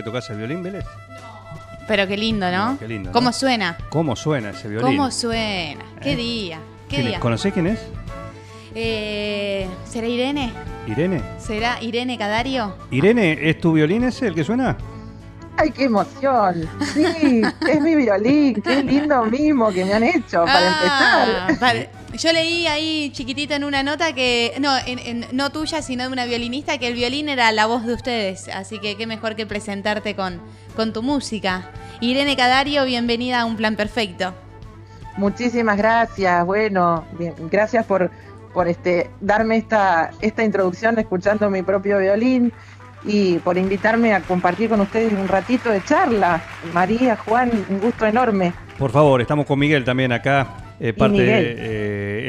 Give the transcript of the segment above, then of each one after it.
que tocas el violín, Vélez? Pero qué lindo, ¿no? Qué lindo, ¿no? ¿Cómo suena? ¿Cómo suena ese violín? ¿Cómo suena? ¿Qué ¿Eh? día? ¿Qué ¿Quién es? día? ¿Conocés quién es? Eh, ¿Será Irene? ¿Irene? ¿Será Irene Cadario? ¿Irene es tu violín ese el que suena? ¡Ay, qué emoción! Sí, es mi violín, qué lindo mimo que me han hecho para Ah, empezar. Yo leí ahí chiquitito en una nota que, no, en- en- no tuya, sino de una violinista, que el violín era la voz de ustedes. Así que qué mejor que presentarte con, con tu música. Irene Cadario, bienvenida a Un Plan Perfecto. Muchísimas gracias, bueno, bien, gracias por, por este, darme esta, esta introducción escuchando mi propio violín y por invitarme a compartir con ustedes un ratito de charla. María, Juan, un gusto enorme. Por favor, estamos con Miguel también acá, eh, parte Miguel.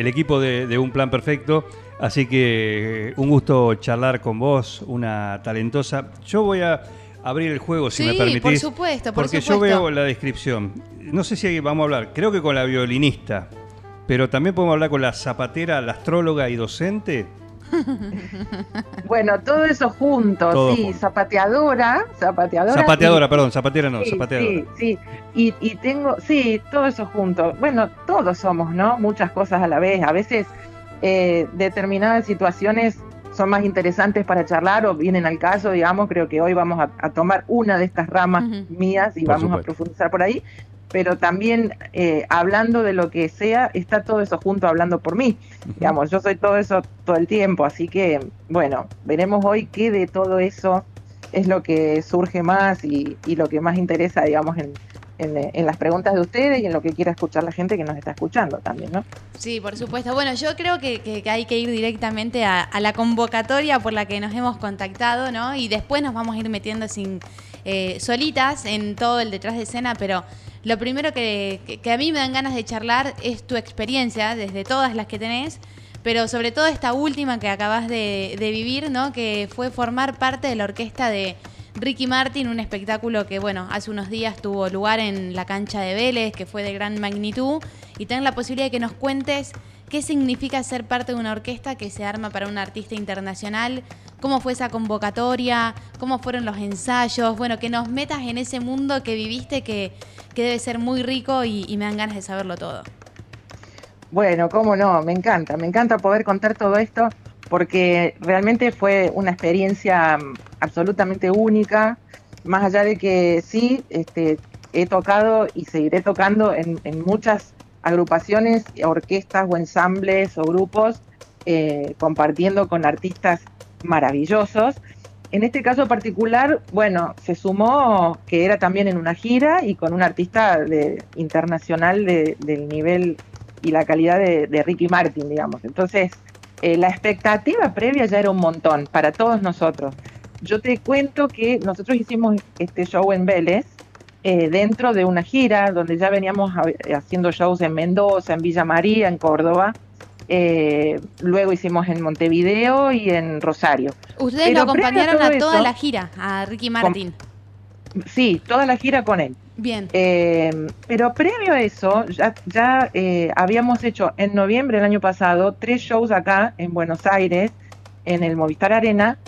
Del equipo de, de Un Plan Perfecto. Así que un gusto charlar con vos, una talentosa. Yo voy a abrir el juego, si Sí, me permitís. por supuesto, por Porque yo veo la descripción. No sé si vamos a hablar, creo que con la violinista, pero también podemos hablar con la zapatera, la astróloga y docente. Bueno, todo eso junto, Todo sí, junto. zapateadora, zapateadora. Zapateadora, y- perdón, zapatera no, Sí, zapateadora. Sí, sí. Y, y tengo, sí, todo eso junto. Bueno, todos somos, ¿no? Muchas cosas a la vez. A veces eh, determinadas situaciones son más interesantes para charlar o vienen al caso, digamos. Creo que hoy vamos a, a tomar una de estas ramas mías y Por vamos a profundizar por ahí. Pero también eh, hablando de lo que sea, está todo eso junto hablando por mí. Digamos, yo soy todo eso todo el tiempo, así que, bueno, veremos hoy qué de todo eso es lo que surge más y, y lo que más interesa, digamos, en, en, en las preguntas de ustedes y en lo que quiera escuchar la gente que nos está escuchando también, ¿no? Sí, por supuesto. Bueno, yo creo que, que- que hay que ir directamente a, a la convocatoria por la que nos hemos contactado, ¿no? Y después nos vamos a ir metiendo sin eh, solitas en todo el detrás de escena, pero lo primero que, que- a mí me dan ganas de charlar es tu experiencia, desde todas las que tenés, pero sobre todo esta última que acabas de, vivir, ¿no? Que fue formar parte de la orquesta de Ricky Martin, un espectáculo que, bueno, hace unos días tuvo lugar en la cancha de Vélez, que fue de gran magnitud, y tener la posibilidad de que nos cuentes qué significa ser parte de una orquesta que se arma para un artista internacional, cómo fue esa convocatoria, cómo fueron los ensayos, bueno, que nos metas en ese mundo que viviste que, que debe ser muy rico y, y me dan ganas de saberlo todo. Bueno, cómo no, me encanta, me encanta poder contar todo esto porque realmente fue una experiencia mm, absolutamente única, más allá de que sí, este, he tocado y seguiré tocando en, en muchas agrupaciones, orquestas o ensambles o grupos, eh, compartiendo con artistas maravillosos. En este caso particular, bueno, se sumó que era también en una gira y con un artista de- internacional de- del nivel y la calidad de, de Ricky Martin, digamos. Entonces, eh, la expectativa previa ya era un montón para todos nosotros. Yo te cuento que nosotros hicimos este show en Vélez eh, dentro de una gira donde ya veníamos a- haciendo shows en Mendoza, en Villa María, en Córdoba. Eh, luego hicimos en Montevideo y en Rosario. Ustedes Pero lo a acompañaron a toda la gira, a Ricky Martin. Sí, toda la gira con él. Bien. Eh, pero previo a eso, ya, ya eh, habíamos hecho en noviembre del año pasado tres shows acá en Buenos Aires, en el Movistar Arena,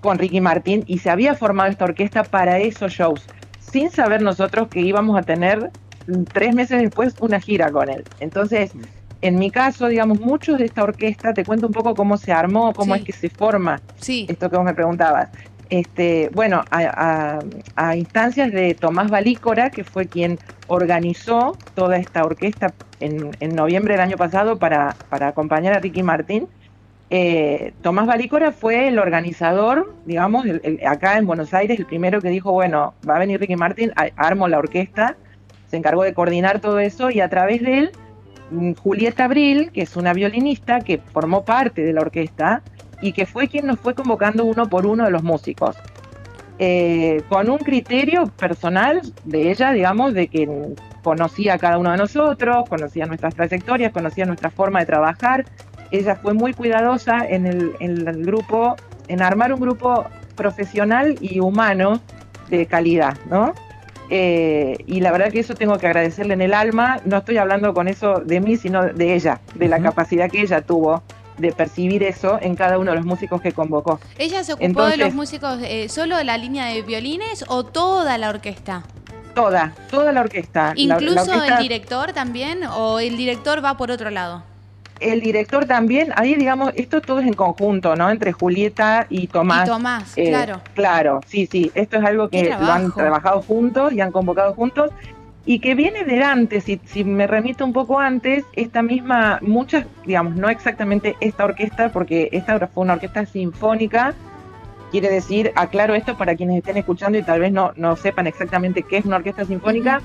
con Ricky Martin, y se había formado esta orquesta para esos shows, sin saber nosotros que íbamos a tener mm, tres meses después una gira con él. Entonces, en mi caso, digamos, muchos de esta orquesta, te cuento un poco cómo se armó, cómo Sí. es que se forma Sí. esto que vos me preguntabas. Este, bueno, a, a- a instancias de Tomás Balícora, que fue quien organizó toda esta orquesta en, en noviembre del año pasado para, para acompañar a Ricky Martín. Eh, Tomás Balícora fue el organizador, digamos, acá en Buenos Aires, el primero que dijo, bueno, va a venir Ricky Martin, armo la orquesta, se encargó de coordinar todo eso y a través de él, mm, Julieta Abril, que es una violinista que formó parte de la orquesta y que fue quien nos fue convocando uno por uno de los músicos. Eh, con un criterio personal de ella, digamos, de que conocía a cada uno de nosotros, conocía nuestras trayectorias, conocía nuestra forma de trabajar. Ella fue muy cuidadosa en el, en el grupo, en armar un grupo profesional y humano de calidad, ¿no? Eh, y la verdad que eso tengo que agradecerle en el alma. No estoy hablando con eso de mí, sino de ella, de la capacidad que ella tuvo de percibir eso en cada uno de los músicos que convocó. ¿Ella se ocupó Entonces- de los músicos eh, solo de la línea de violines o toda la orquesta? Toda, toda la orquesta. La- la ¿Incluso orquesta- el director también o el director va por otro lado? El director también, ahí digamos, esto todo es en conjunto, ¿no? Entre Julieta y Tomás. Y Tomás, Eh, claro. Claro, sí, sí. Esto es algo que lo han trabajado juntos y han convocado juntos y que viene de antes, si, si me remito un poco antes, esta misma, muchas, digamos, no exactamente esta orquesta, porque esta fue una orquesta sinfónica, quiere decir, aclaro esto para quienes estén escuchando y tal vez no, no sepan exactamente qué es una orquesta sinfónica,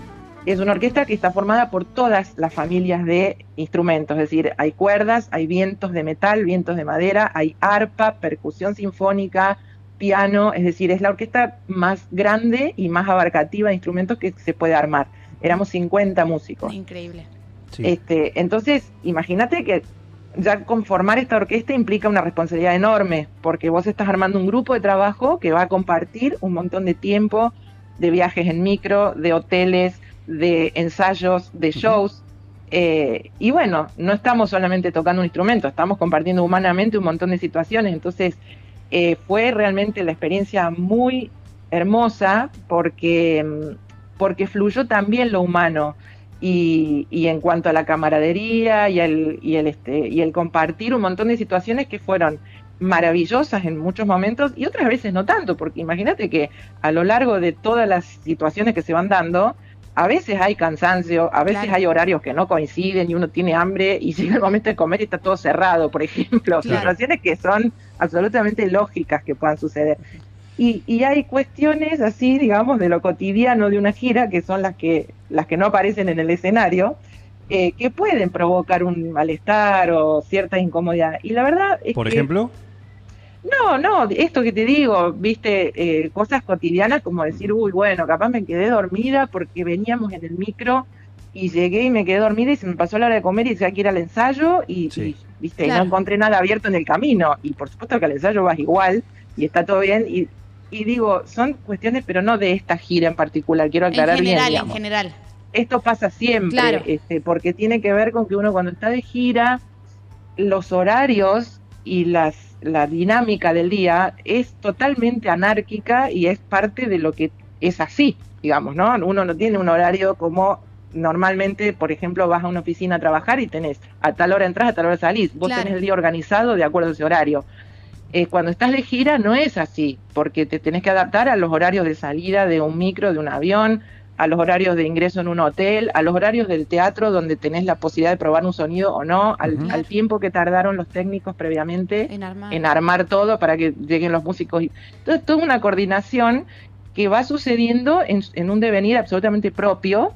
es una orquesta que está formada por todas las familias de instrumentos, es decir, hay cuerdas, hay vientos de metal, vientos de madera, hay arpa, percusión sinfónica, piano, es decir, es la orquesta más grande y más abarcativa de instrumentos que se puede armar. Éramos 50 músicos. Increíble. Sí. Este, entonces, imagínate que ya conformar esta orquesta implica una responsabilidad enorme, porque vos estás armando un grupo de trabajo que va a compartir un montón de tiempo, de viajes en micro, de hoteles, de ensayos, de shows. eh, y bueno, no estamos solamente tocando un instrumento, estamos compartiendo humanamente un montón de situaciones. Entonces, eh, fue realmente la experiencia muy hermosa porque, mm, porque fluyó también lo humano. Y, y en cuanto a la camaradería y el, y, el, este, y el compartir un montón de situaciones que fueron maravillosas en muchos momentos y otras veces no tanto, porque imagínate que a lo largo de todas las situaciones que se van dando, a veces hay cansancio, a veces Claro. hay horarios que no coinciden y uno tiene hambre y llega el momento de comer y está todo cerrado, por ejemplo, Claro. situaciones que son absolutamente lógicas que puedan suceder. Y, y hay cuestiones así, digamos, de lo cotidiano de una gira, que son las que, las que no aparecen en el escenario, eh, que pueden provocar un malestar o cierta incomodidad. Y la verdad es Por que- ejemplo, no, no, esto que te digo, viste, eh, cosas cotidianas como decir, uy, bueno, capaz me quedé dormida porque veníamos en el micro y llegué y me quedé dormida y se me pasó la hora de comer y se hay que ir al ensayo y, Sí. y, viste, y no encontré nada abierto en el camino. Y por supuesto que al ensayo vas igual y está todo bien. Y, y digo, son cuestiones, pero no de esta gira en particular, quiero En aclarar bien. general, en general. esto pasa siempre, Claro. este, porque tiene que ver con que uno cuando está de gira, los horarios y las, la dinámica del día es totalmente anárquica y es parte de lo que es así, digamos, ¿no? Uno no tiene un horario como normalmente, por ejemplo, vas a una oficina a trabajar y tenés a tal hora entras, a tal hora salís. Vos Claro. tenés el día organizado de acuerdo a ese horario. Eh, cuando estás de gira no es así, porque te tenés que adaptar a los horarios de salida de un micro, de un avión, a los horarios de ingreso en un hotel, a los horarios del teatro donde tenés la posibilidad de probar un sonido o no, al, tiempo que tardaron los técnicos previamente En armar. en armar todo para que lleguen los músicos. y- Entonces, toda una coordinación que va sucediendo en, en un devenir absolutamente propio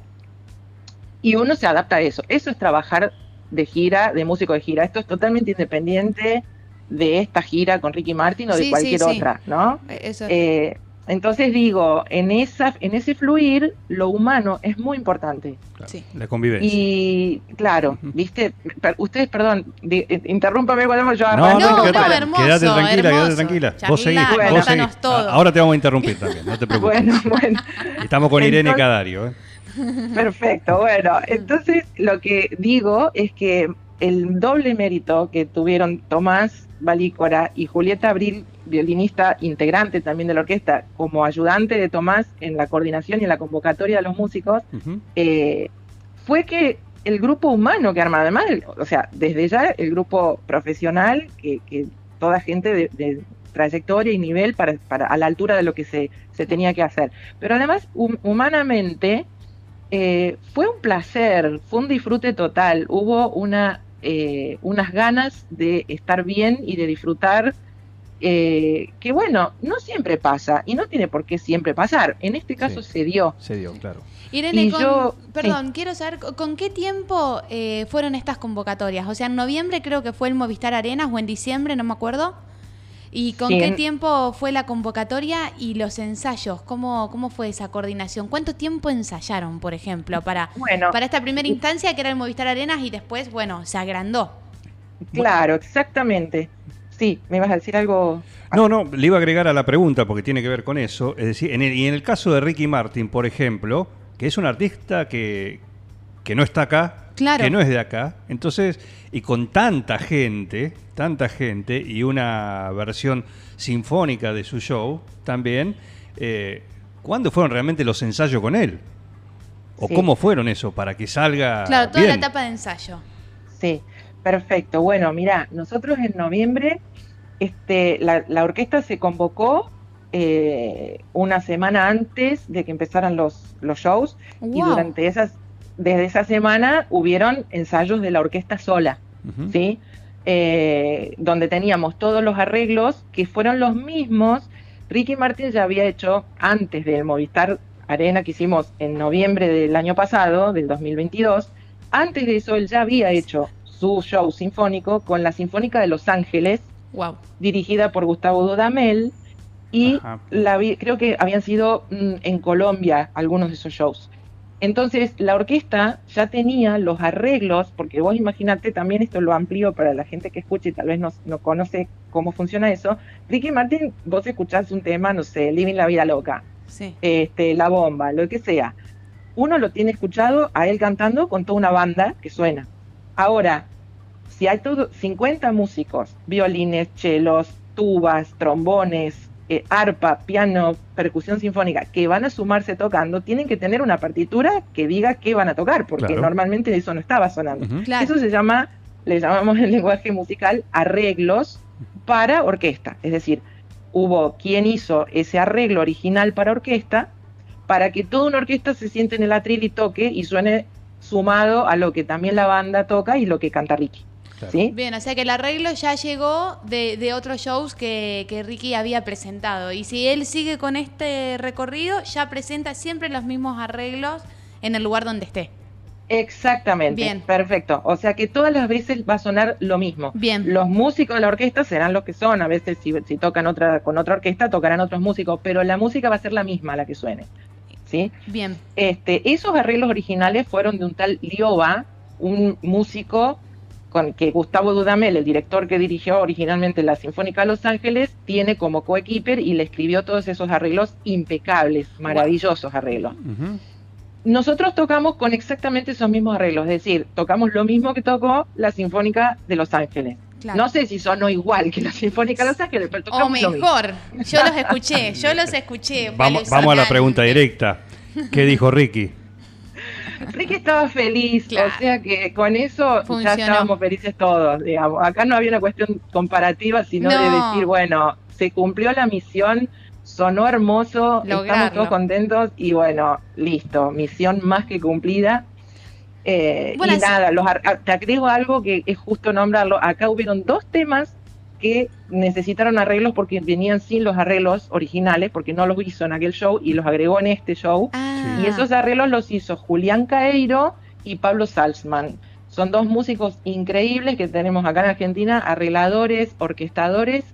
y uno se adapta a eso. Eso es trabajar de gira, de músico de gira. Esto es totalmente independiente de esta gira con Ricky Martin o Sí, de sí, cualquier sí. otra, ¿no? Eh, Eso. Eh, entonces digo, en esa, en ese fluir, lo humano es muy importante. claro, Sí. la convivencia. Y claro, viste, Per- ustedes, perdón, di- eh, interrúmpame cuando yo No, arranco. no, quédate, no, hermoso, quédate tranquila, quédate tranquila. Vos seguís, vos contanos seguís. Ahora te vamos a interrumpir también, no te preocupes. Bueno, bueno. Estamos con Irene Entonces- Cadario. ¿eh? Perfecto, bueno, entonces lo que digo es que el doble mérito que tuvieron Tomás Balícora y Julieta Abril, violinista integrante también de la orquesta, como ayudante de Tomás en la coordinación y en la convocatoria de los músicos, eh, fue que el grupo humano que armaron, además, o sea, desde ya el grupo profesional, que, que toda gente de, de trayectoria y nivel para, para a la altura de lo que se, se tenía que hacer. Pero además, hum- humanamente, eh, fue un placer, fue un disfrute total, hubo una eh, unas ganas de estar bien y de disfrutar, eh, que bueno, no siempre pasa y no tiene por qué siempre pasar. En este caso Sí. se dio. Se dio, claro. Irene, Y con- yo- perdón, quiero saber ¿con- con qué tiempo eh, fueron estas convocatorias. O sea, en noviembre creo que fue el Movistar Arenas o en diciembre, no me acuerdo. ¿Y con Sí, qué tiempo fue la convocatoria y los ensayos? ¿Cómo, ¿Cómo fue esa coordinación? ¿Cuánto tiempo ensayaron, por ejemplo, para, Bueno, para esta primera instancia que era el Movistar Arenas y después, bueno, se agrandó? claro, exactamente. Sí, me ibas a decir algo. No, no, le iba a agregar a la pregunta porque tiene que ver con eso. Es decir, en el, y en el caso de Ricky Martin, por ejemplo, que es un artista que, que no está acá, Claro. que no es de acá, entonces, y con tanta gente, tanta gente, y una versión sinfónica de su show también, eh, ¿cuándo fueron realmente los ensayos con él? ¿O Sí. cómo fueron eso para que salga Claro, toda la etapa de ensayo. Sí, perfecto. Bueno, mira, nosotros en noviembre, este, la, la orquesta se convocó eh, una semana antes de que empezaran los, los shows y durante esas, desde esa semana hubieron ensayos de la orquesta sola. ¿sí? Eh, donde teníamos todos los arreglos que fueron los mismos. Ricky Martin ya había hecho antes del Movistar Arena que hicimos en noviembre del año pasado, del 2022. Antes de eso, él ya había hecho su show sinfónico con la Sinfónica de Los Ángeles, Wow. dirigida por Gustavo Dudamel, y la vi- creo que habían sido mm, en Colombia algunos de esos shows. Entonces, la orquesta ya tenía los arreglos, porque vos imaginate, también esto lo amplío para la gente que escuche y tal vez no, no conoce cómo funciona eso. Ricky Martin, vos escuchás un tema, no sé, Living la Vida Loca, Sí. este, La Bomba, lo que sea. Uno lo tiene escuchado a él cantando con toda una banda que suena. Ahora, si hay todo 50 músicos, violines, chelos, tubas, trombones, eh, arpa, piano, percusión sinfónica, que van a sumarse tocando, tienen que tener una partitura que diga qué van a tocar, porque Claro. normalmente eso no estaba sonando. Ujú. Claro. Eso se llama, le llamamos en lenguaje musical arreglos para orquesta. Es decir, hubo quien hizo ese arreglo original para orquesta para que toda una orquesta se siente en el atril y toque y suene sumado a lo que también la banda toca y lo que canta Ricky. Claro. ¿Sí? Bien, o sea que el arreglo ya llegó de, de otros shows que, que Ricky había presentado. Y si él sigue con este recorrido, ya presenta siempre los mismos arreglos en el lugar donde esté. Exactamente. Bien. Perfecto. O sea que todas las veces va a sonar lo mismo. Bien. Los músicos de la orquesta serán los que son. A veces si, si tocan otra con otra orquesta tocarán otros músicos, pero la música va a ser la misma la que suene. ¿Sí? Bien. Este, esos arreglos originales fueron de un tal Lioba, un músico con que Gustavo Dudamel, el director que dirigió originalmente la Sinfónica de Los Ángeles, tiene como coequiper y le escribió todos esos arreglos impecables, maravillosos arreglos. Nosotros tocamos con exactamente esos mismos arreglos, es decir, tocamos lo mismo que tocó la Sinfónica de Los Ángeles. Claro. No sé si sonó igual que la Sinfónica de Los Ángeles, pero O tocamos lo mismo. mejor. Yo los escuché, yo los escuché. Vamos, vamos a la pregunta directa. ¿Qué dijo Ricky? Ricky estaba feliz, Claro. o sea que con eso Funcionó. ya estábamos felices todos, digamos. Acá no había una cuestión comparativa, sino de decir, bueno, se cumplió la misión, sonó hermoso, estamos todos contentos y bueno, listo, misión más que cumplida. Eh, Bueno, y nada, los te agrego algo que es justo nombrarlo. Acá hubieron dos temas que necesitaron arreglos porque venían sin los arreglos originales, porque no los hizo en aquel show y los agregó en este show. Ah, Y esos arreglos los hizo Julián Caeiro y Pablo Salzman. Son dos músicos increíbles que tenemos acá en Argentina, arregladores, orquestadores,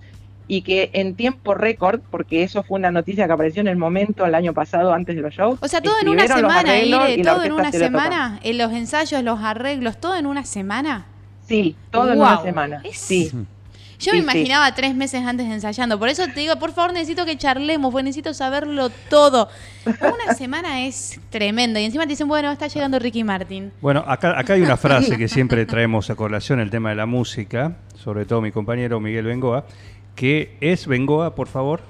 y que en tiempo récord, porque eso fue una noticia que apareció en el momento el año pasado antes de los shows. O sea, todo en una semana, Ire, y todo en una se lo tocó. semana, en los ensayos, los arreglos, todo en una semana. Sí, todo en una semana. es- Sí. Yo me sí. imaginaba tres meses antes ensayando. Por eso te digo, por favor, necesito que charlemos, porque necesito saberlo todo. Una semana es tremendo. Y encima te dicen, bueno, está llegando Ricky Martin. Bueno, acá, acá hay una frase que siempre traemos a colación el tema de la música, sobre todo mi compañero Miguel Bengoa, que es Bengoa, por favor.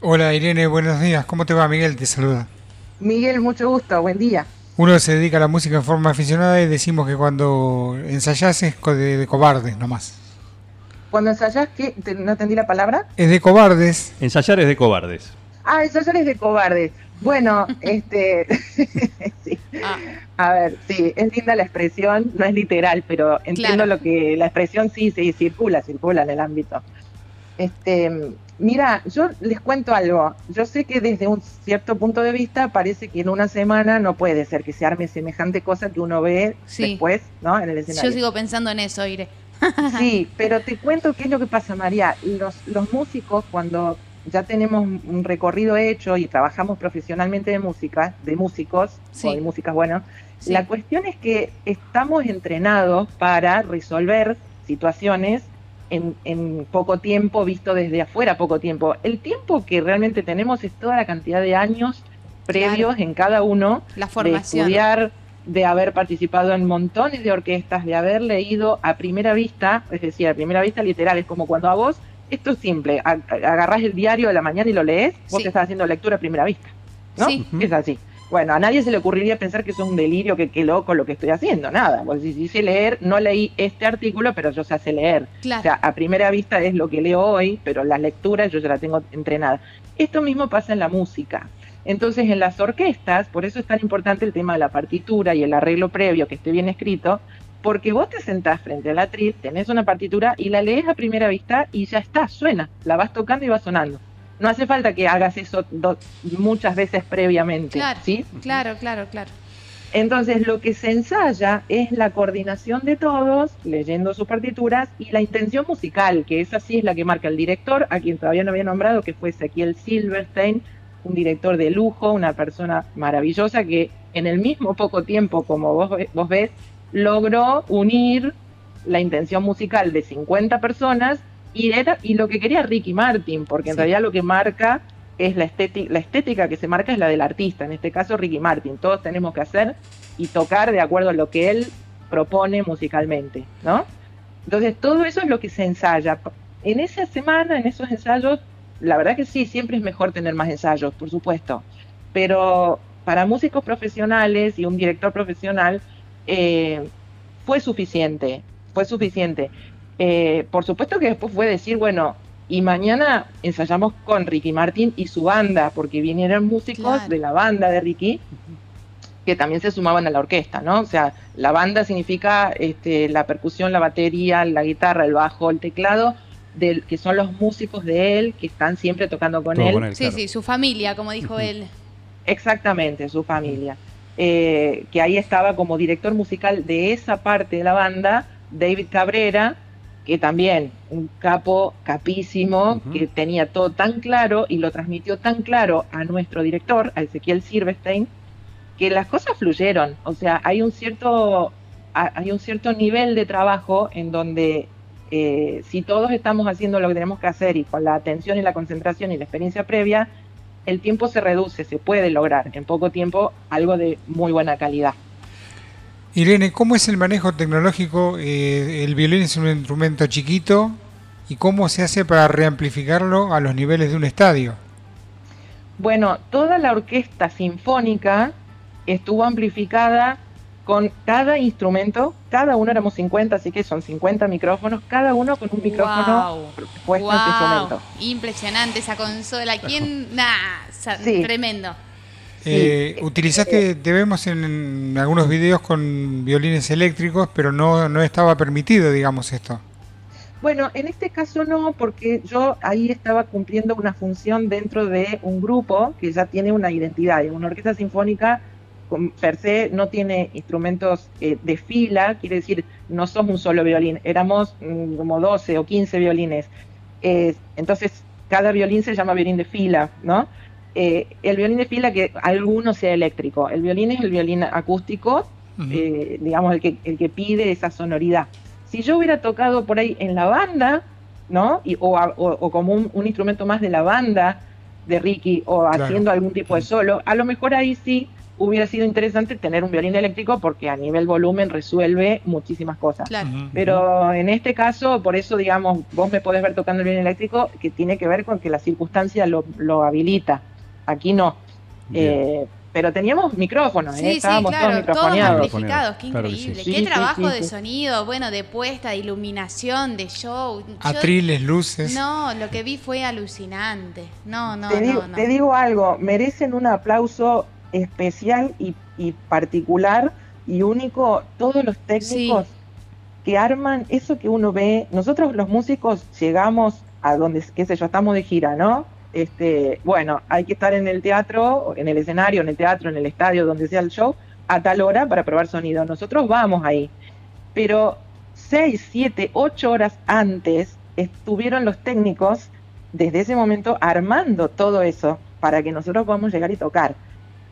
Hola Irene, buenos días. ¿Cómo te va? Miguel te saluda. Miguel, mucho gusto, buen día. Uno se dedica a la música en forma aficionada y decimos que cuando ensayás es de, de cobardes nomás. Cuando ensayás, ¿qué? ¿No entendí la palabra? Es de cobardes. Ensayar es de cobardes. Ah, ensayar es de cobardes. Bueno, este... sí. Ah, A ver, sí, es linda la expresión, no es literal, pero entiendo Claro. lo que la expresión sí, sí, circula, circula en el ámbito. Este, mira, yo les cuento algo. Yo sé que desde un cierto punto de vista parece que en una semana no puede ser que se arme semejante cosa que uno ve Sí. después, ¿no? En el escenario. Yo sigo pensando en eso, Ire. Sí, pero te cuento qué es lo que pasa, María. Los, los músicos, cuando ya tenemos un recorrido hecho y trabajamos profesionalmente de música, de músicos, Sí. o de músicas, bueno, Sí. la cuestión es que estamos entrenados para resolver situaciones en, en poco tiempo, visto desde afuera poco tiempo. El tiempo que realmente tenemos es toda la cantidad de años previos en cada uno La de formación. estudiar, de haber participado en montones de orquestas, de haber leído a primera vista, es decir, a primera vista literal, es como cuando a vos, esto es simple, agarrás el diario de la mañana y lo lees, vos Sí. estás haciendo lectura a primera vista, ¿no? Sí. Es así. Bueno, a nadie se le ocurriría pensar que eso es un delirio, que qué loco lo que estoy haciendo, nada. Vos decís, hice leer, no leí este artículo, pero yo sé leer. Claro. O sea, a primera vista es lo que leo hoy, pero las lecturas yo ya la tengo entrenada. Esto mismo pasa en la música. Entonces, en las orquestas, por eso es tan importante el tema de la partitura y el arreglo previo que esté bien escrito, porque vos te sentás frente al atril, tenés una partitura y la lees a primera vista y ya está, suena, la vas tocando y va sonando. No hace falta que hagas eso muchas veces previamente, Claro, ¿sí? claro, claro, claro. Entonces, lo que se ensaya es la coordinación de todos, leyendo sus partituras, y la intención musical, que esa sí es la que marca el director, a quien todavía no había nombrado, que fue Ezequiel Silverstein, un director de lujo, una persona maravillosa que en el mismo poco tiempo, como vos, vos ves, logró unir la intención musical de 50 personas y, era, y lo que quería Ricky Martin, porque en Sí. realidad lo que marca es la estética, la estética que se marca es la del artista, en este caso Ricky Martin. Todos tenemos que hacer y tocar de acuerdo a lo que él propone musicalmente, ¿no? Entonces todo eso es lo que se ensaya. En esa semana, en esos ensayos, la verdad que sí, siempre es mejor tener más ensayos, por supuesto. Pero para músicos profesionales y un director profesional eh, fue suficiente, fue suficiente. Eh, por supuesto que después fue decir, bueno, y mañana ensayamos con Ricky Martin y su banda, porque vinieron músicos Claro. de la banda de Ricky que también se sumaban a la orquesta, ¿no? O sea, la banda significa este, la percusión, la batería, la guitarra, el bajo, el teclado, que son los músicos de él, que están siempre tocando con él. con él, Sí, claro. sí, su familia, como dijo él. Exactamente, su familia. Eh, que ahí estaba como director musical de esa parte de la banda, David Cabrera, que también un capo capísimo, que tenía todo tan claro y lo transmitió tan claro a nuestro director, a Ezequiel Silverstein, que las cosas fluyeron. O sea, hay un cierto, ha- hay un cierto nivel de trabajo en donde eh, si todos estamos haciendo lo que tenemos que hacer y con la atención y la concentración y la experiencia previa, el tiempo se reduce, se puede lograr en poco tiempo algo de muy buena calidad. Irene, ¿cómo es el manejo tecnológico? Eh, el violín es un instrumento chiquito y cómo se hace para reamplificarlo a los niveles de un estadio. Bueno, toda la orquesta sinfónica estuvo amplificada con cada instrumento, cada uno éramos 50, así que son 50 micrófonos, cada uno con un micrófono Wow. puesto en su instrumento. Impresionante esa consola. ¿Quién? Nah, Sí. tremendo. Eh, Sí. utilizaste, te vemos en, en algunos videos con violines eléctricos, pero no, no estaba permitido, digamos, esto. Bueno, en este caso no, porque yo ahí estaba cumpliendo una función dentro de un grupo que ya tiene una identidad. Y Una orquesta sinfónica, per se, no tiene instrumentos eh, de fila, quiere decir, no somos un solo violín, éramos mm, como 12 o 15 violines. Eh, entonces, cada violín se llama violín de fila, ¿no? Eh, el violín de fila, que alguno sea eléctrico, el violín es el violín acústico, eh, digamos, el que, el que pide esa sonoridad. Si yo hubiera tocado por ahí en la banda, ¿no? Y, o, a- o- o como un, un instrumento más de la banda de Ricky, o Claro. haciendo algún tipo de solo, a lo mejor ahí sí hubiera sido interesante tener un violín eléctrico porque a nivel volumen resuelve muchísimas cosas. Claro. Pero en este caso, por eso, digamos, vos me podés ver tocando el violín eléctrico, que tiene que ver con que la circunstancia lo, lo habilita. Aquí no. Eh, pero teníamos micrófonos, ¿eh? Sí, sí, estábamos claro, todos todos microfoneados. amplificados, qué Claro increíble. sí. Qué Sí, sí, trabajo sí, de sí. sonido, bueno, de puesta, de iluminación, de show. Yo- Atriles, luces. No, lo que vi fue alucinante. No, no, te, digo, no, no. te digo algo, merecen un aplauso especial y, y particular y único, todos los técnicos que arman eso que uno ve. Nosotros los músicos llegamos a donde, qué sé yo, estamos de gira, ¿no? Este, bueno, hay que estar en el teatro, en el escenario, en el teatro, en el estadio, donde sea el show, a tal hora para probar sonido. Nosotros vamos ahí. Pero seis, siete, ocho horas antes estuvieron los técnicos desde ese momento armando todo eso para que nosotros podamos llegar y tocar.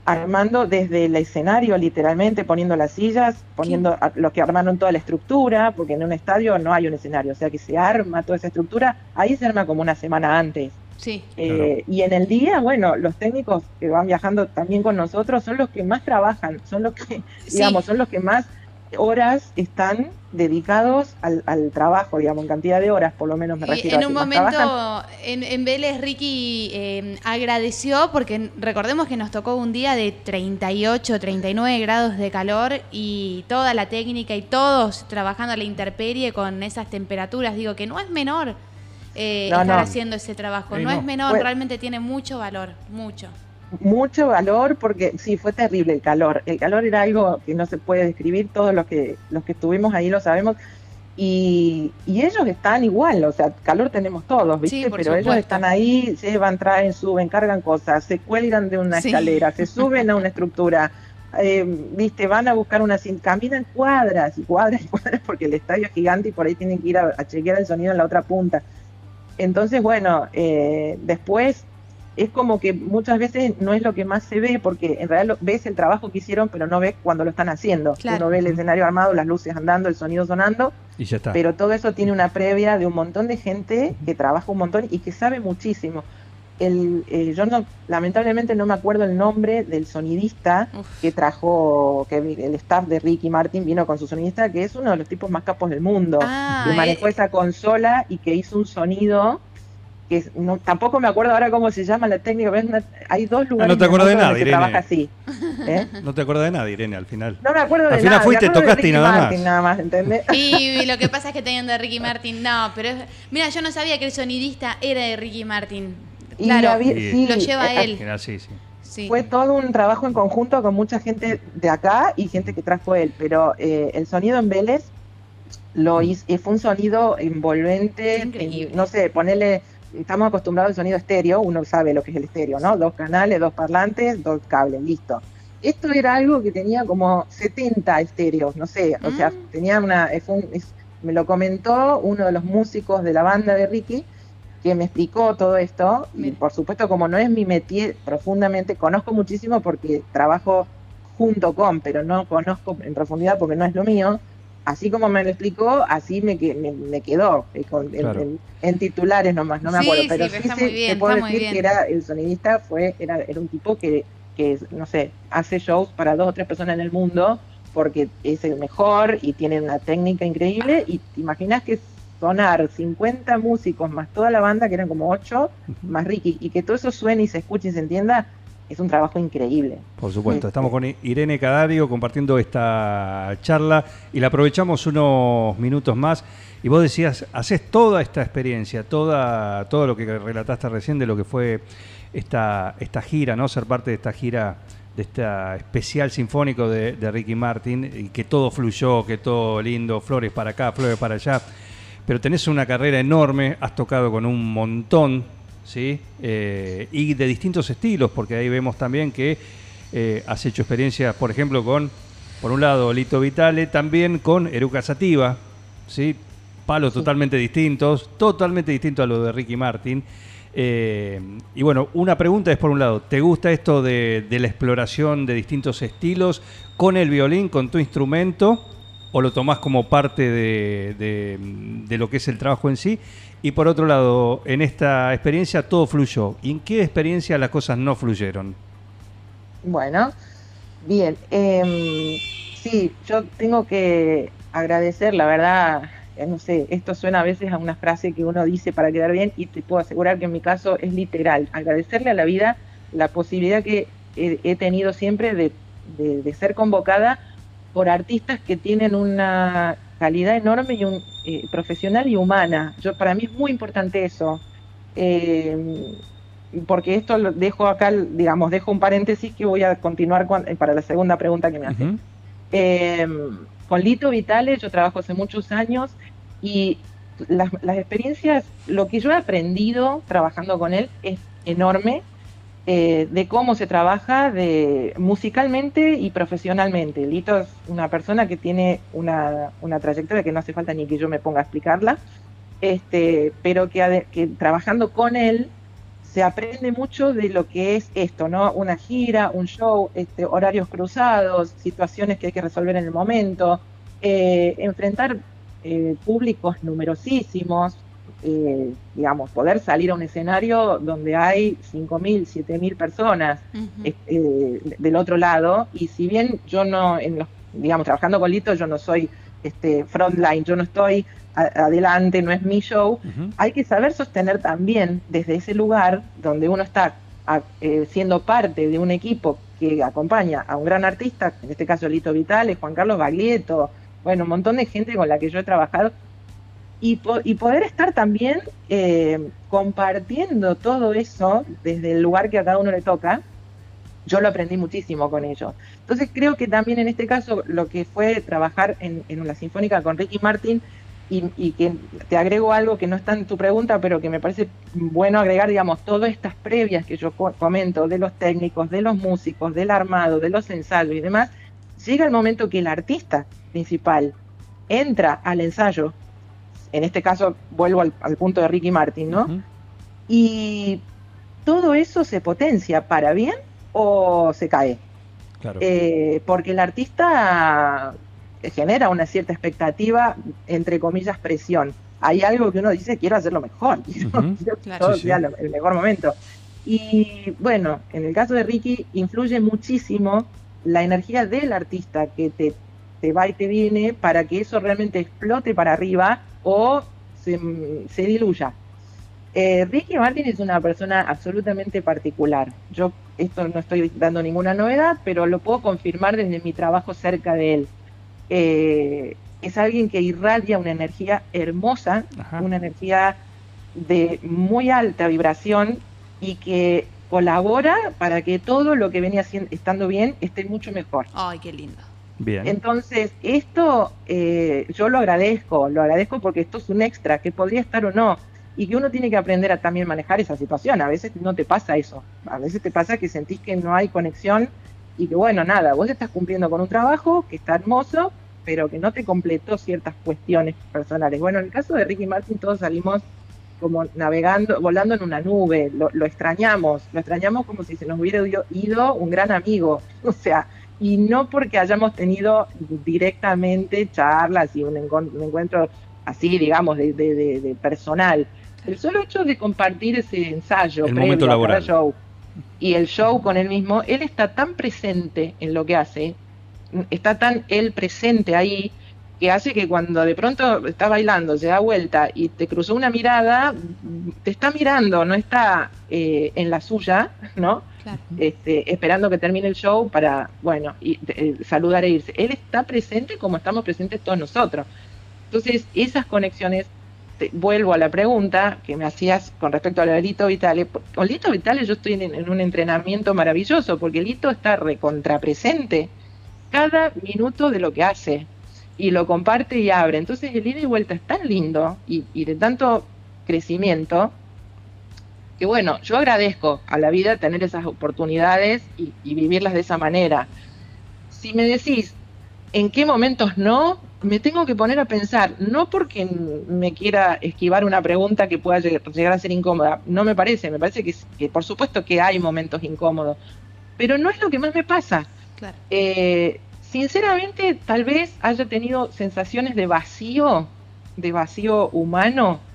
Armando desde el escenario, literalmente, poniendo las sillas, poniendo a- los que armaron toda la estructura, porque en un estadio no hay un escenario, o sea que se arma toda esa estructura, ahí se arma como una semana antes. Sí. Eh, Y en el día, bueno, los técnicos que van viajando también con nosotros son los que más trabajan, son los que, Sí. digamos, son los que más horas están dedicados al, al trabajo, digamos, en cantidad de horas, por lo menos me Y refiero. en a un momento en, en Vélez Ricky eh, agradeció porque recordemos que nos tocó un día de 38, 39 grados de calor y toda la técnica y todos trabajando a la intemperie con esas temperaturas. Digo que no es menor eh, No, estar no. haciendo ese trabajo, Sí, no, no. es menor, realmente tiene mucho valor, mucho. Mucho valor porque sí fue terrible el calor. El calor era algo que no se puede describir todos los que los que estuvimos ahí lo sabemos. Y, y ellos están igual o sea calor tenemos todos viste Sí, pero ellos están ahí llevan traen suben cargan cosas se cuelgan de una Sí. escalera se suben a una estructura eh, viste van a buscar una cin- caminan cuadras y cuadras y cuadras porque el estadio es gigante y por ahí tienen que ir a, a chequear el sonido en la otra punta. Entonces bueno eh, después es como que muchas veces no es lo que más se ve, porque en realidad lo- ves el trabajo que hicieron, pero no ves cuando lo están haciendo. Claro. Uno ve el escenario armado, las luces andando, el sonido sonando, Y ya está. pero todo eso tiene una previa de un montón de gente que trabaja un montón y que sabe muchísimo. El, eh, yo no, lamentablemente no me acuerdo el nombre del sonidista Uf. que trajo, que vi- el staff de Ricky Martin vino con su sonidista, que es uno de los tipos más capos del mundo Ah, que manejó eh, esa consola y que hizo un sonido que no, tampoco me acuerdo ahora cómo se llama la técnica, pero es una- hay dos lugares Ah, no te acuerdas de nada, donde se Irene. trabaja así. ¿eh? No te acuerdas de nada, Irene, al final. No me acuerdo de Al final nada, fuiste, tocaste y nada más. Martin, nada más, ¿entendés? Y lo que pasa es que teniendo de Ricky Martin, no, pero es- mira, yo no sabía que el sonidista era de Ricky Martin. Y Claro, había- Sí. sí, lo lleva eh, él. Era así, sí. Sí. Fue todo un trabajo en conjunto con mucha gente de acá y gente que trajo él, pero eh, el sonido en Vélez lo hizo, y fue un sonido envolvente, Increíble. en- no sé, ponerle, estamos acostumbrados al sonido estéreo, uno sabe lo que es el estéreo, ¿no? Dos canales, dos parlantes, dos cables, listo. Esto era algo que tenía como 70 estéreos, no sé, o sea, Mm. tenía una, eh, fue un- es- me lo comentó uno de los músicos de la banda de Ricky, que me explicó todo esto, y por supuesto como no es mi métier profundamente, conozco muchísimo porque trabajo junto con, pero no conozco en profundidad porque no es lo mío, así como me lo explicó, así me, me, me quedó, eh, con- en, Claro. en- en titulares nomás, no me Sí, acuerdo, sí, pero sí, muy bien, te puedo decir que era el sonidista, fue era, era un tipo que, que, no sé, hace shows para dos o tres personas en el mundo, porque es el mejor y tiene una técnica increíble, y te imaginas que sonar 50 músicos más toda la banda, que eran como 8, más Ricky, y que todo eso suene y se escuche y se entienda, es un trabajo increíble. Por supuesto, estamos con Irene Cadario compartiendo esta charla y la aprovechamos unos minutos más. Y vos decías, haces toda esta experiencia, toda, todo lo que relataste recién de lo que fue esta, esta gira, ¿no? Ser parte de esta gira, de esta especial sinfónico de, de Ricky Martin, y que todo fluyó, que todo lindo, flores para acá, flores para allá. Pero tenés una carrera enorme, has tocado con un montón, ¿sí? Eh, y de distintos estilos, porque ahí vemos también que eh, has hecho experiencias, por ejemplo, con, por un lado, Lito Vitale, también con Eruca Sativa, ¿sí? Palos totalmente distintos, totalmente distinto a lo de Ricky Martin. Eh, y bueno, una pregunta es por un lado, ¿te gusta esto de, de la exploración de distintos estilos con el violín, con tu instrumento? ¿O lo tomás como parte de, de- de lo que es el trabajo en sí? Y por otro lado, en esta experiencia todo fluyó. ¿Y en qué experiencia las cosas no fluyeron? Bueno, bien. em, sí, yo tengo que agradecer, la verdad, eh, no sé, esto suena a veces a una frase que uno dice para quedar bien y te puedo asegurar que en mi caso es literal. Agradecerle a la vida la posibilidad que he tenido siempre de, de- de ser convocada por artistas que tienen una calidad enorme y un, eh, profesional y humana. Yo para mí es muy importante eso. Eh, porque esto lo dejo acá, digamos, dejo un paréntesis que voy a continuar con- eh, para la segunda pregunta que me hace. Ujú. Eh, con Lito Vitale yo trabajo hace muchos años y las, las experiencias, lo que yo he aprendido trabajando con él es enorme eh, de cómo se trabaja de, musicalmente y profesionalmente. Lito es una persona que tiene una, una trayectoria que no hace falta ni que yo me ponga a explicarla, este, pero que, que trabajando con él se aprende mucho de lo que es esto, ¿no? Una gira, un show, este, horarios cruzados, situaciones que hay que resolver en el momento, eh, enfrentar eh, públicos numerosísimos, eh, digamos, poder salir a un escenario donde hay 5.000, 7.000 personas Ujú. eh, eh, del otro lado, y si bien yo no, en los, digamos, trabajando con Lito, yo no soy este, frontline, yo no estoy a- adelante, no es mi show, hay que saber sostener también desde ese lugar donde uno está a- eh, siendo parte de un equipo que acompaña a un gran artista, en este caso Lito Vitales, Juan Carlos Baglietto, bueno, un montón de gente con la que yo he trabajado, y, po- y poder estar también eh, compartiendo todo eso desde el lugar que a cada uno le toca, yo lo aprendí muchísimo con ellos. Entonces creo que también en este caso lo que fue trabajar en, en la Sinfónica con Ricky Martin, y, que te agrego algo que no está en tu pregunta, pero que me parece bueno agregar, digamos, todas estas previas que yo co- comento de los técnicos, de los músicos, del armado, de los ensayos y demás, llega el momento que el artista principal entra al ensayo, en este caso vuelvo al, al punto de Ricky Martin, ¿no? Y todo eso se potencia para bien o se cae. Claro. Eh, porque el artista genera una cierta expectativa, entre comillas, presión. Hay algo que uno dice, quiero hacerlo mejor, quiero, Ujú. quiero que Claro. todo Sí, sí. lo- el mejor momento. Y bueno, en el caso de Ricky, influye muchísimo la energía del artista que te, te va y te viene para que eso realmente explote para arriba o se, se diluya. Eh, Ricky Martin es una persona absolutamente particular. Yo esto no estoy dando ninguna novedad, pero lo puedo confirmar desde mi trabajo cerca de él. Eh, es alguien que irradia una energía hermosa, Ajá. una energía de muy alta vibración y que colabora para que todo lo que venía haciendo, estando bien esté mucho mejor. Ay, qué lindo. Bien. Entonces, esto eh, yo lo agradezco, lo agradezco porque esto es un extra que podría estar o no y que uno tiene que aprender a también manejar esa situación. A veces no te pasa eso, a veces te pasa que sentís que no hay conexión y que bueno, nada, vos estás cumpliendo con un trabajo que está hermoso, pero que no te completó ciertas cuestiones personales. Bueno, en el caso de Ricky Martin todos salimos como navegando, volando en una nube, lo, lo extrañamos, lo extrañamos como si se nos hubiera ido- un gran amigo, o sea, y no porque hayamos tenido directamente charlas y un, encuentro así, digamos, de, de- de- de personal. El solo hecho de compartir ese ensayo El previo momento laboral. show y el show con él mismo, él está tan presente en lo que hace, está tan él presente ahí, que hace que cuando de pronto está bailando, se da vuelta y te cruzó una mirada, te está mirando, no está eh, en la suya, ¿no? Claro. este, esperando que termine el show para, bueno, y, eh, saludar e irse. Él está presente como estamos presentes todos nosotros. Entonces, esas conexiones, te- vuelvo a la pregunta que me hacías con respecto a Lito Vitale. Con Lito Vitale yo estoy en, en un entrenamiento maravilloso, porque Lito está recontrapresente cada minuto de lo que hace y lo comparte y abre. Entonces, el ida y vuelta es tan lindo y, y de tanto crecimiento que bueno, yo agradezco a la vida tener esas oportunidades y, y vivirlas de esa manera. Si me decís en qué momentos no, me tengo que poner a pensar, no porque me quiera esquivar una pregunta que pueda lleg- llegar a ser incómoda, no me parece, me parece que, que por supuesto que hay momentos incómodos, pero no es lo que más me pasa. Claro. Eh, sinceramente, tal vez haya tenido sensaciones de vacío, de vacío humano,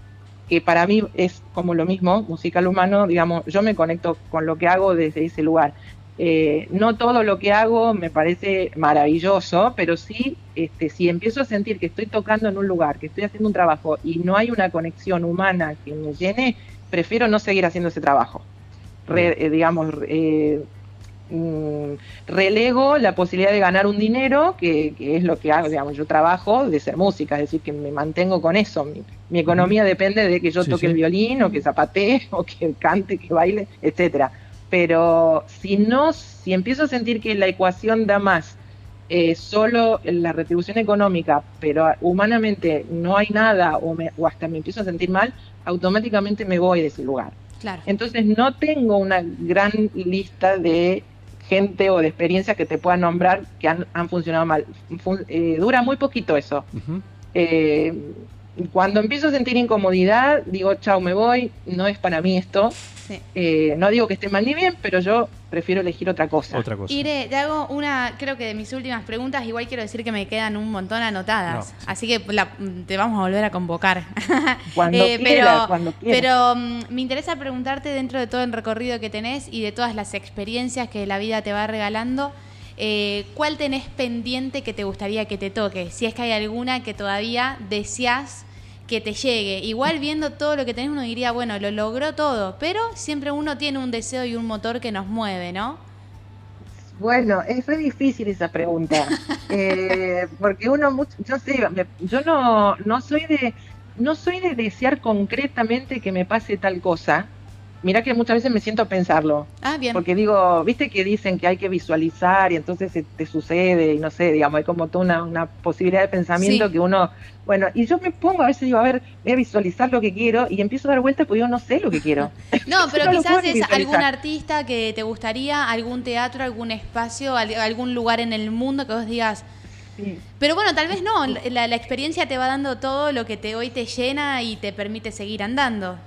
que para mí es como lo mismo, musical humano, digamos, yo me conecto con lo que hago desde ese lugar. Eh, no todo lo que hago me parece maravilloso, pero sí, este, si empiezo a sentir que estoy tocando en un lugar, que estoy haciendo un trabajo y no hay una conexión humana que me llene, prefiero no seguir haciendo ese trabajo. Re- eh, digamos, eh, relego la posibilidad de ganar un dinero, que, que es lo que hago, digamos, yo trabajo de ser música, es decir, que me mantengo con eso. Mi, mi economía depende de que yo Sí, toque sí. el violín, o que zapatee, o que cante, que baile, etcétera. Pero si no, si empiezo a sentir que la ecuación da más eh, solo la retribución económica, pero humanamente no hay nada o, me- o hasta me empiezo a sentir mal, automáticamente me voy de ese lugar. Claro. Entonces no tengo una gran lista de gente o de experiencias que te puedan nombrar que han, han funcionado mal. Fun- eh, dura muy poquito eso. Eh, cuando empiezo a sentir incomodidad, digo, chao, me voy, no es para mí esto. Sí. Eh, no digo que esté mal ni bien, pero yo prefiero elegir otra cosa. Otra cosa. Ire, te hago una, creo que de mis últimas preguntas, igual quiero decir que me quedan un montón anotadas, No, sí. así que la- te vamos a volver a convocar. Cuando Eh, quiera, pero cuando quiera. pero mm, me interesa preguntarte dentro de todo el recorrido que tenés y de todas las experiencias que la vida te va regalando, eh, ¿cuál tenés pendiente que te gustaría que te toque? Si es que hay alguna que todavía deseas que te llegue. Igual viendo todo lo que tenés uno diría, bueno, lo logró todo, pero siempre uno tiene un deseo y un motor que nos mueve, ¿no? Bueno, es re difícil esa pregunta. Eh, porque uno, mucho, yo sé, me- yo no, no soy de, no soy de desear concretamente que me pase tal cosa. Mirá que muchas veces me siento a pensarlo. Ah, bien. Porque digo, viste que dicen que hay que visualizar y entonces se te sucede y no sé, digamos, hay como toda una, una posibilidad de pensamiento Sí. que uno, bueno, y yo me pongo a veces digo, a ver, voy a visualizar lo que quiero y empiezo a dar vueltas porque yo no sé lo que quiero. No, pero No quizás es visualizar. algún artista que te gustaría, algún teatro, algún espacio, al- algún lugar en el mundo que vos digas. Sí. Pero bueno, tal vez no. La, la experiencia te va dando todo lo que te hoy te llena y te permite seguir andando.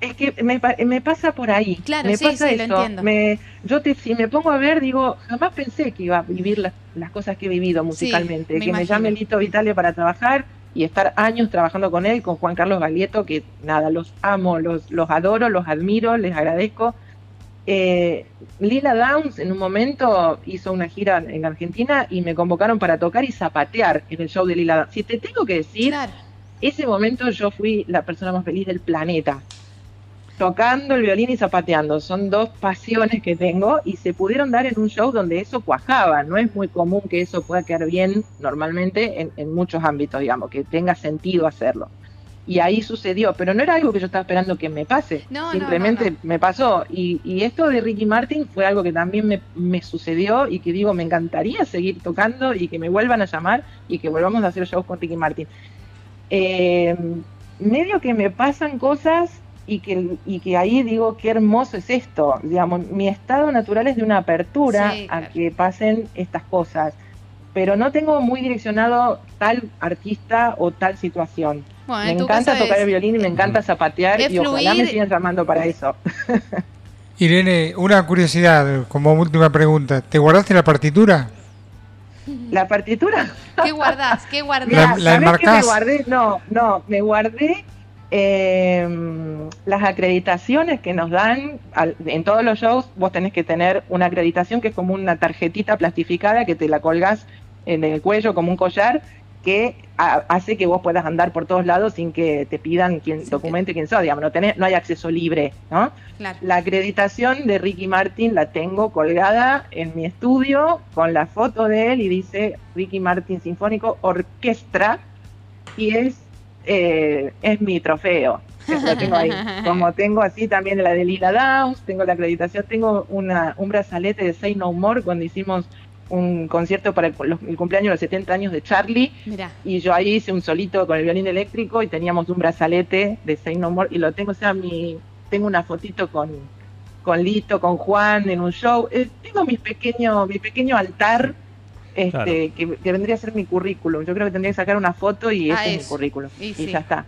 Es que me, me pasa por ahí. Claro, me sí, pasa sí, lo eso. entiendo. Me, yo te, si me pongo a ver, digo, jamás pensé que iba a vivir las, las cosas que he vivido musicalmente. me que me llame Lito Vitale para trabajar y estar años trabajando con él, con Juan Carlos Galieto, que nada, los amo, los, los adoro, los admiro, les agradezco. Eh, Lila Downs en un momento hizo una gira en Argentina y me convocaron para tocar y zapatear en el show de Lila Downs. Si te tengo que decir, Claro. ese momento yo fui la persona más feliz del planeta. Tocando el violín y zapateando. Son dos pasiones que tengo y se pudieron dar en un show donde eso cuajaba. No es muy común que eso pueda quedar bien normalmente en, en muchos ámbitos, digamos, que tenga sentido hacerlo. Y ahí sucedió, pero no era algo que yo estaba esperando que me pase. No, Simplemente no, no. me pasó. Y, y esto de Ricky Martin fue algo que también me, me sucedió y que digo, me encantaría seguir tocando y que me vuelvan a llamar y que volvamos a hacer shows con Ricky Martin. Eh, medio que me pasan cosas y que, y que ahí digo, qué hermoso es esto. Digamos, mi estado natural es de una apertura Sí, a claro. que pasen estas cosas. Pero no tengo muy direccionado tal artista o tal situación. Bueno, me encanta tocar es- el violín y me encanta zapatear y ojalá me sigan llamando para eso. Irene, una curiosidad como última pregunta. ¿Te guardaste la partitura? La partitura, ¿Qué guardás? ¿Qué guardás? La- la ¿sabés qué enmarcás? me guardé? No, no, me guardé eh, las acreditaciones que nos dan al- en todos los shows. Vos tenés que tener una acreditación que es como una tarjetita plastificada que te la colgás en el cuello como un collar que a- hace que vos puedas andar por todos lados sin que te pidan quién Sí, documente quién sos, digamos, no, tenés, no hay acceso libre, ¿no? Claro. La acreditación de Ricky Martin la tengo colgada en mi estudio con la foto de él y dice Ricky Martin Sinfónico Orquestra y es, eh, es mi trofeo. que Lo tengo ahí. Como tengo así también la de Lila Downs, tengo la acreditación, tengo una, un brazalete de Say No More cuando hicimos un concierto para el, los- el cumpleaños de los 70 años de Charlie y yo ahí hice un solito con el violín eléctrico y teníamos un brazalete de Say No More y lo tengo, o sea, mi, tengo una fotito con, con Lito, con Juan en un show. Eh, tengo mis pequeño, mi pequeño altar este, Claro. que, que vendría a ser mi currículum. Yo creo que tendría que sacar una foto y Ah, ese es mi currículum. Y Y, sí. ya está.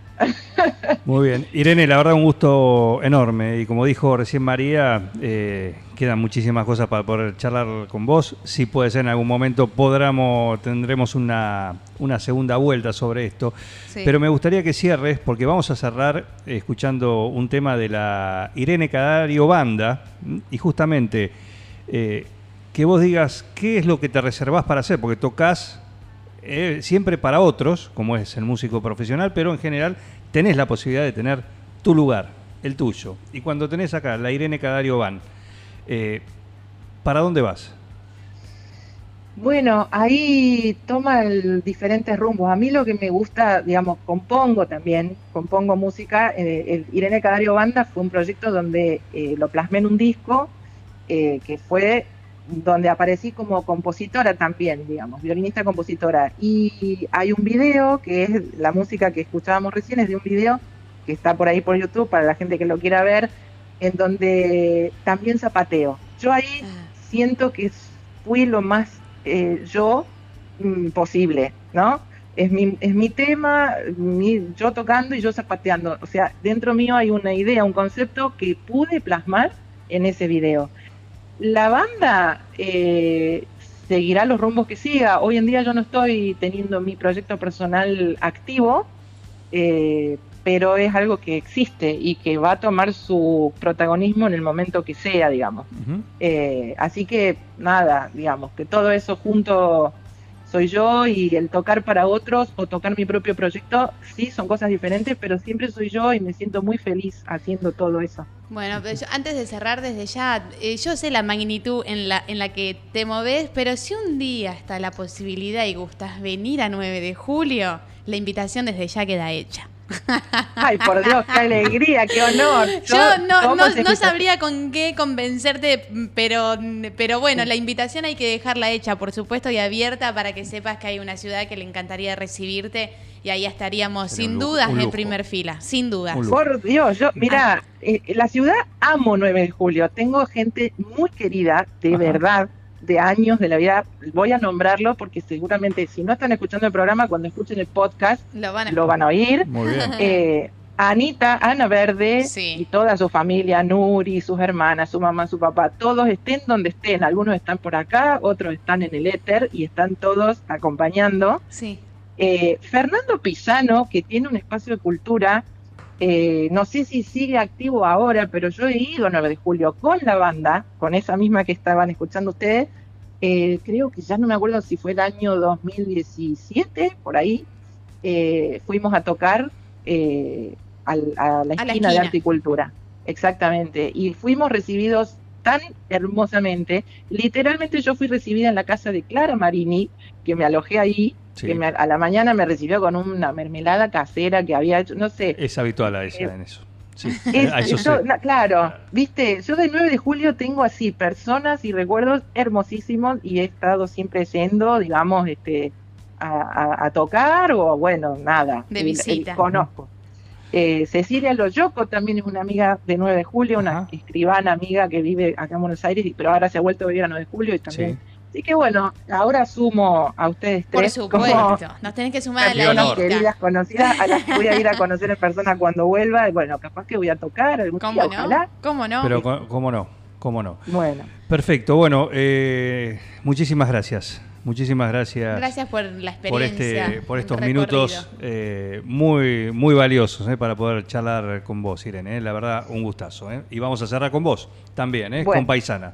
Muy bien. Irene, la verdad un gusto enorme y como dijo recién María, eh, quedan muchísimas cosas para poder charlar con vos. Si puede ser en algún momento podremos, tendremos una, una segunda vuelta sobre esto. Sí. Pero me gustaría que cierres, porque vamos a cerrar eh, escuchando un tema de la Irene Cadario Banda y justamente eh, que vos digas qué es lo que te reservás para hacer, porque tocas eh, siempre para otros, como es el músico profesional, pero en general tenés la posibilidad de tener tu lugar, el tuyo. Y cuando tenés acá la Irene Cadario Van, eh, ¿para dónde vas? Bueno, ahí toma el- diferentes rumbos. A mí lo que me gusta, digamos, compongo también, compongo música. eh, el Irene Cadario Banda fue un proyecto donde lo plasmé en un disco que fue donde aparecí como compositora también, digamos, violinista compositora. Y hay un video que es la música que escuchábamos recién, es de un video que está por ahí por YouTube para la gente que lo quiera ver, en donde también zapateo. Yo ahí siento que fui lo más eh, yo mm, posible, ¿no? Es mi, es mi tema, mi- yo tocando y yo zapateando. O sea, dentro mío hay una idea, un concepto que pude plasmar en ese video. La banda eh, seguirá los rumbos que siga. Hoy en día yo no estoy teniendo mi proyecto personal activo, eh, pero es algo que existe y que va a tomar su protagonismo en el momento que sea, digamos. Eh, así que nada, digamos, que todo eso junto soy yo y el tocar para otros o tocar mi propio proyecto, sí, son cosas diferentes, pero siempre soy yo y me siento muy feliz haciendo todo eso. Bueno, pero yo- antes de cerrar desde ya, eh, yo sé la magnitud en la, en la que te moves, pero si un día está la posibilidad y gustas venir a 9 de julio, la invitación desde ya queda hecha. Ay, por Dios, qué alegría, qué honor. Yo no, ¿cómo no, no sabría con qué convencerte, pero, pero bueno, la invitación hay que dejarla hecha, por supuesto, y abierta para que sepas que hay una ciudad que le encantaría recibirte y ahí estaríamos sin lujo, dudas en primer fila, sin dudas. Por Dios, yo, mira, eh, la ciudad amo 9 de julio. Tengo gente muy querida, de Ajá. verdad, de años de la vida. Voy a nombrarlo porque seguramente si no están escuchando el programa, cuando escuchen el podcast, Lo van a lo van a oír. Muy bien. Eh, Anita, Ana Verde Sí. y toda su familia, Nuri, sus hermanas, su mamá, su papá, todos estén donde estén. Algunos están por acá, otros están en el éter y están todos acompañando. Sí. Eh, Fernando Pisano, que tiene un espacio de cultura, eh, no sé si sigue activo ahora, pero yo he ido a 9 de julio con la banda, con esa misma que estaban escuchando ustedes. eh, creo que ya no me acuerdo si fue el año 2017, por ahí. eh, fuimos a tocar eh, al- a, la esquina de. Arte y Cultura. Exactamente. Y fuimos recibidos tan hermosamente. Literalmente yo fui recibida en la casa de Clara Marini, que me alojé ahí, Sí. que me- a la mañana me recibió con una mermelada casera que había hecho, no sé. Es habitual a ella en eso. Sí, Es- a eso yo- sé. na- claro, viste, yo del 9 de julio tengo así personas y recuerdos hermosísimos y he estado siempre yendo, digamos, este, a, a- a tocar o bueno, nada. De El- el- visita. conozco. Eh, Cecilia Loyoco también es una amiga de 9 de julio, una Ajá. escribana amiga que vive acá en Buenos Aires, y- pero ahora se ha vuelto a vivir a 9 de julio y también. Sí. Así que bueno, ahora sumo a ustedes Por tres como supuesto. Nos tenés que sumar a la lista. queridas, conocidas, a las que voy a ir a conocer en persona cuando vuelva. Y bueno, capaz que voy a tocar algún ¿Cómo día, no? ojalá. ¿Cómo no? Pero cómo no, cómo no. Bueno, Perfecto, bueno, eh, muchísimas gracias. Muchísimas gracias. Gracias por la por experiencia. este por estos minutos eh, muy muy valiosos eh, para poder charlar con vos Irene eh. la verdad un gustazo eh. y vamos a cerrar con vos también eh, Bueno. con paisana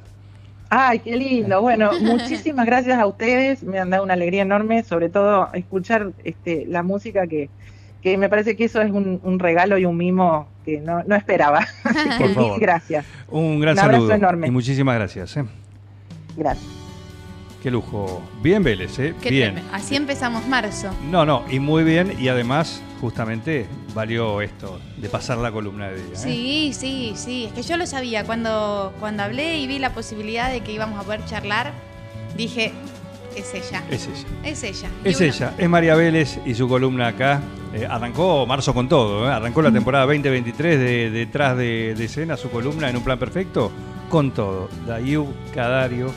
ay, qué lindo. Bueno, muchísimas gracias a ustedes. Me han dado una alegría enorme, sobre todo escuchar este, la música que, que me parece que eso es un, un regalo y un mimo que no, no esperaba. Así que Por mil favor. gracias. un gran Un abrazo saludo enorme. y muchísimas gracias eh. Gracias. Qué lujo bien Vélez eh. Qué bien tremendo. Así empezamos marzo. no no y muy bien y además justamente valió esto de pasar la columna de día eh. Sí, sí, sí. Es que yo lo sabía. Cuando, cuando hablé y vi la posibilidad de que íbamos a poder charlar, dije, es ella. es ella Es ella. Es ella, es María Vélez y su columna acá. Eh, arrancó marzo con todo, ¿eh? arrancó la temporada 2023 de Detrás de, de escena, su columna en un plan perfecto, con todo. Dayu, Cadario.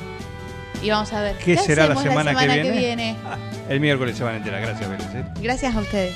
Y vamos a ver. ¿Qué será la semana que viene? viene? Ah, el miércoles se van a enterar. Gracias, Vélez. ¿eh? Gracias a ustedes.